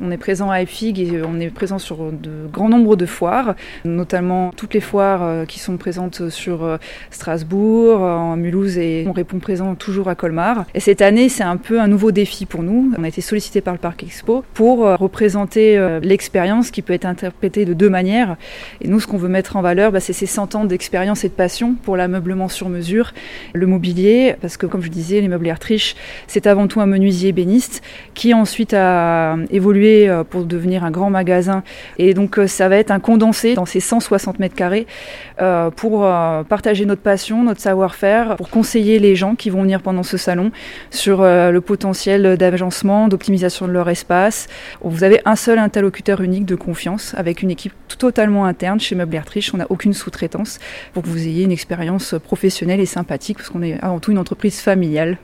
On est présent à EFIG et on est présent sur de grands nombres de foires, notamment toutes les foires euh, qui sont présentes sur euh, Strasbourg, en Mulhouse et on répond présent toujours à Colmar. Et cette année, c'est un peu un nouveau défi pour nous. On a été sollicité par le Parc Expo pour euh, représenter l'expérience qui peut être interprétée de deux manières. Et nous, ce qu'on veut mettre en valeur, bah, c'est ces 100 ans d'expérience et de passion pour l'ameublement sur mesure, le mobilier, parce que comme je disais, les meubles Ertrich, c'est avant tout un menuisier ébéniste qui ensuite a évolué euh, pour devenir un grand magasin. Et donc euh, ça va être un condensé dans ces 160 mètres carrés euh, pour partager notre passion, notre savoir-faire, pour conseiller les gens qui vont venir pendant ce salon sur le potentiel d'agencement, d'optimisation de leur espace. Vous avez un seul interlocuteur unique de confiance avec une équipe totalement interne chez Meubles Ertrich. On n'a aucune sous-traitance pour que vous ayez une expérience professionnelle et sympathique parce qu'on est avant tout une entreprise familiale.